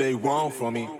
they want from me?